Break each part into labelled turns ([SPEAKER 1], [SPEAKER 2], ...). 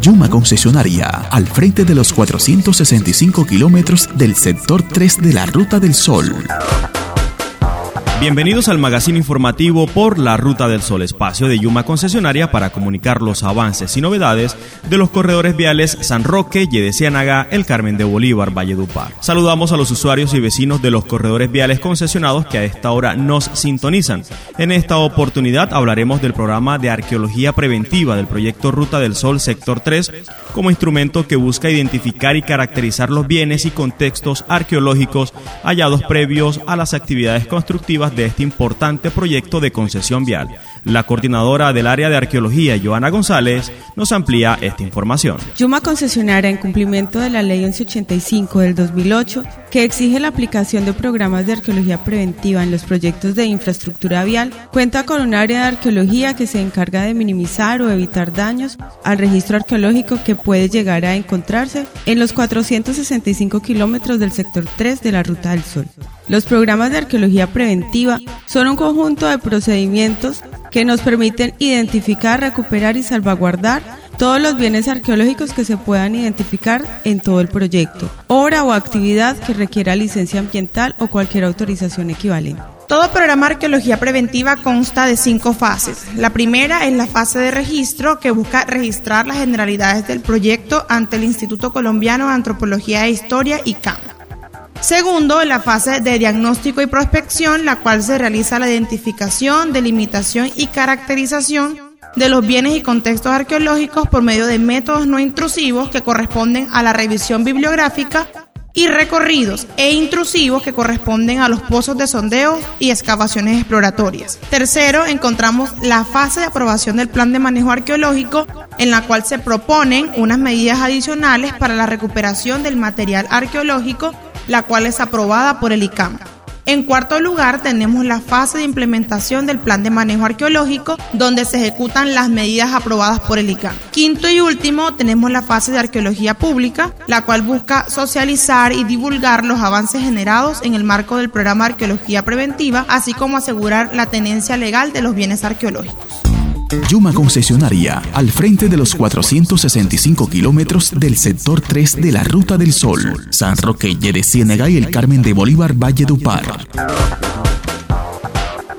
[SPEAKER 1] Yuma Concesionaria, al frente de los 465 kilómetros del sector 3 de la Ruta del Sol.
[SPEAKER 2] Bienvenidos al magazine informativo por la Ruta del Sol, espacio de Yuma Concesionaria para comunicar los avances y novedades de los corredores viales San Roque, Yedeciánaga, El Carmen de Bolívar, Valledupar. Saludamos a los usuarios y vecinos de los corredores viales concesionados que a esta hora nos sintonizan. En esta oportunidad hablaremos del programa de arqueología preventiva del proyecto Ruta del Sol Sector 3 como instrumento que busca identificar y caracterizar los bienes y contextos arqueológicos hallados previos a las actividades constructivas de este importante proyecto de concesión vial. La coordinadora del área de arqueología, Joana González, nos amplía esta información.
[SPEAKER 3] Yuma concesionaria en cumplimiento de la Ley 1185 del 2008, que exige la aplicación de programas de arqueología preventiva en los proyectos de infraestructura vial, cuenta con un área de arqueología que se encarga de minimizar o evitar daños al registro arqueológico que puede llegar a encontrarse en los 465 kilómetros del sector 3 de la Ruta del Sol. Los programas de arqueología preventiva son un conjunto de procedimientos que nos permiten identificar, recuperar y salvaguardar todos los bienes arqueológicos que se puedan identificar en todo el proyecto, obra o actividad que requiera licencia ambiental o cualquier autorización equivalente.
[SPEAKER 4] Todo programa de arqueología preventiva consta de cinco fases. La primera es la fase de registro que busca registrar las generalidades del proyecto ante el Instituto Colombiano de Antropología e Historia y CAM. Segundo, la fase de diagnóstico y prospección, la cual se realiza la identificación, delimitación y caracterización de los bienes y contextos arqueológicos por medio de métodos no intrusivos que corresponden a la revisión bibliográfica y recorridos e intrusivos que corresponden a los pozos de sondeo y excavaciones exploratorias. Tercero, encontramos la fase de aprobación del plan de manejo arqueológico en la cual se proponen unas medidas adicionales para la recuperación del material arqueológico la cual es aprobada por el ICAM. En cuarto lugar, tenemos la fase de implementación del plan de manejo arqueológico, donde se ejecutan las medidas aprobadas por el ICAM. Quinto y último, tenemos la fase de arqueología pública, la cual busca socializar y divulgar los avances generados en el marco del programa de arqueología preventiva, así como asegurar la tenencia legal de los bienes arqueológicos.
[SPEAKER 1] Yuma Concesionaria, al frente de los 465 kilómetros del sector 3 de la Ruta del Sol, San Roque, de Ciénega y el Carmen de Bolívar, Valle Dupar.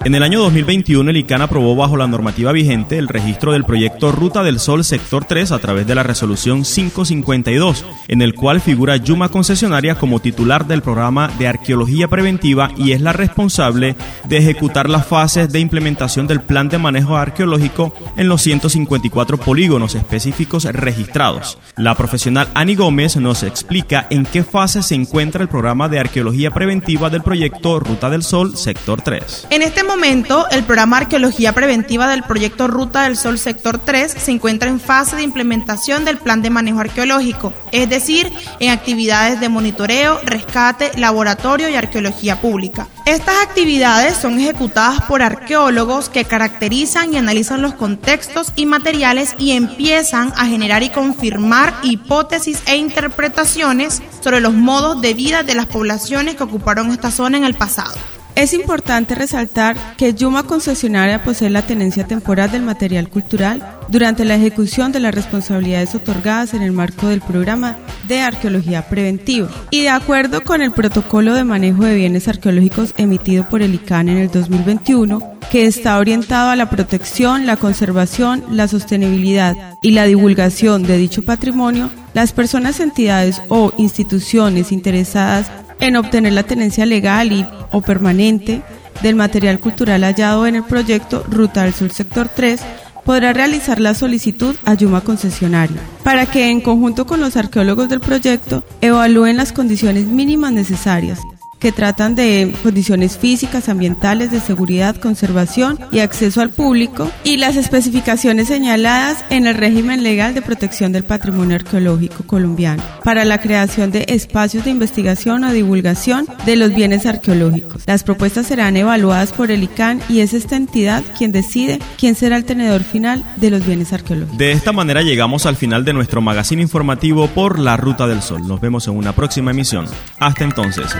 [SPEAKER 2] En el año 2021, el ICANN aprobó bajo la normativa vigente el registro del proyecto Ruta del Sol Sector 3 a través de la resolución 552, en el cual figura Yuma Concesionaria como titular del programa de arqueología preventiva y es la responsable de ejecutar las fases de implementación del plan de manejo arqueológico en los 154 polígonos específicos registrados. La profesional Ani Gómez nos explica en qué fase se encuentra el programa de arqueología preventiva del proyecto Ruta del Sol Sector 3.
[SPEAKER 4] En este momento, el programa Arqueología Preventiva del proyecto Ruta del Sol Sector 3 se encuentra en fase de implementación del plan de manejo arqueológico, es decir, en actividades de monitoreo, rescate, laboratorio y arqueología pública. Estas actividades son ejecutadas por arqueólogos que caracterizan y analizan los contextos y materiales y empiezan a generar y confirmar hipótesis e interpretaciones sobre los modos de vida de las poblaciones que ocuparon esta zona en el pasado.
[SPEAKER 3] Es importante resaltar que Yuma Concesionaria posee la tenencia temporal del material cultural durante la ejecución de las responsabilidades otorgadas en el marco del programa de arqueología preventiva. Y de acuerdo con el protocolo de manejo de bienes arqueológicos emitido por el ICANN en el 2021, que está orientado a la protección, la conservación, la sostenibilidad y la divulgación de dicho patrimonio, las personas, entidades o instituciones interesadas en obtener la tenencia legal y, o permanente del material cultural hallado en el proyecto Ruta del Sur Sector 3 podrá realizar la solicitud a Yuma Concesionario. Para que en conjunto con los arqueólogos del proyecto evalúen las condiciones mínimas necesarias que tratan de condiciones físicas, ambientales, de seguridad, conservación y acceso al público, y las especificaciones señaladas en el régimen legal de protección del patrimonio arqueológico colombiano para la creación de espacios de investigación o divulgación de los bienes arqueológicos. Las propuestas serán evaluadas por el ICANN y es esta entidad quien decide quién será el tenedor final de los bienes arqueológicos.
[SPEAKER 2] De esta manera llegamos al final de nuestro magazine informativo por la Ruta del Sol. Nos vemos en una próxima emisión. Hasta entonces.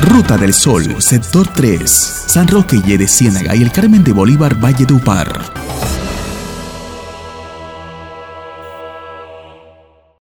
[SPEAKER 1] Ruta del Sol, sector 3, San Roque y de Ciénaga y el Carmen de Bolívar, Valle de Upar.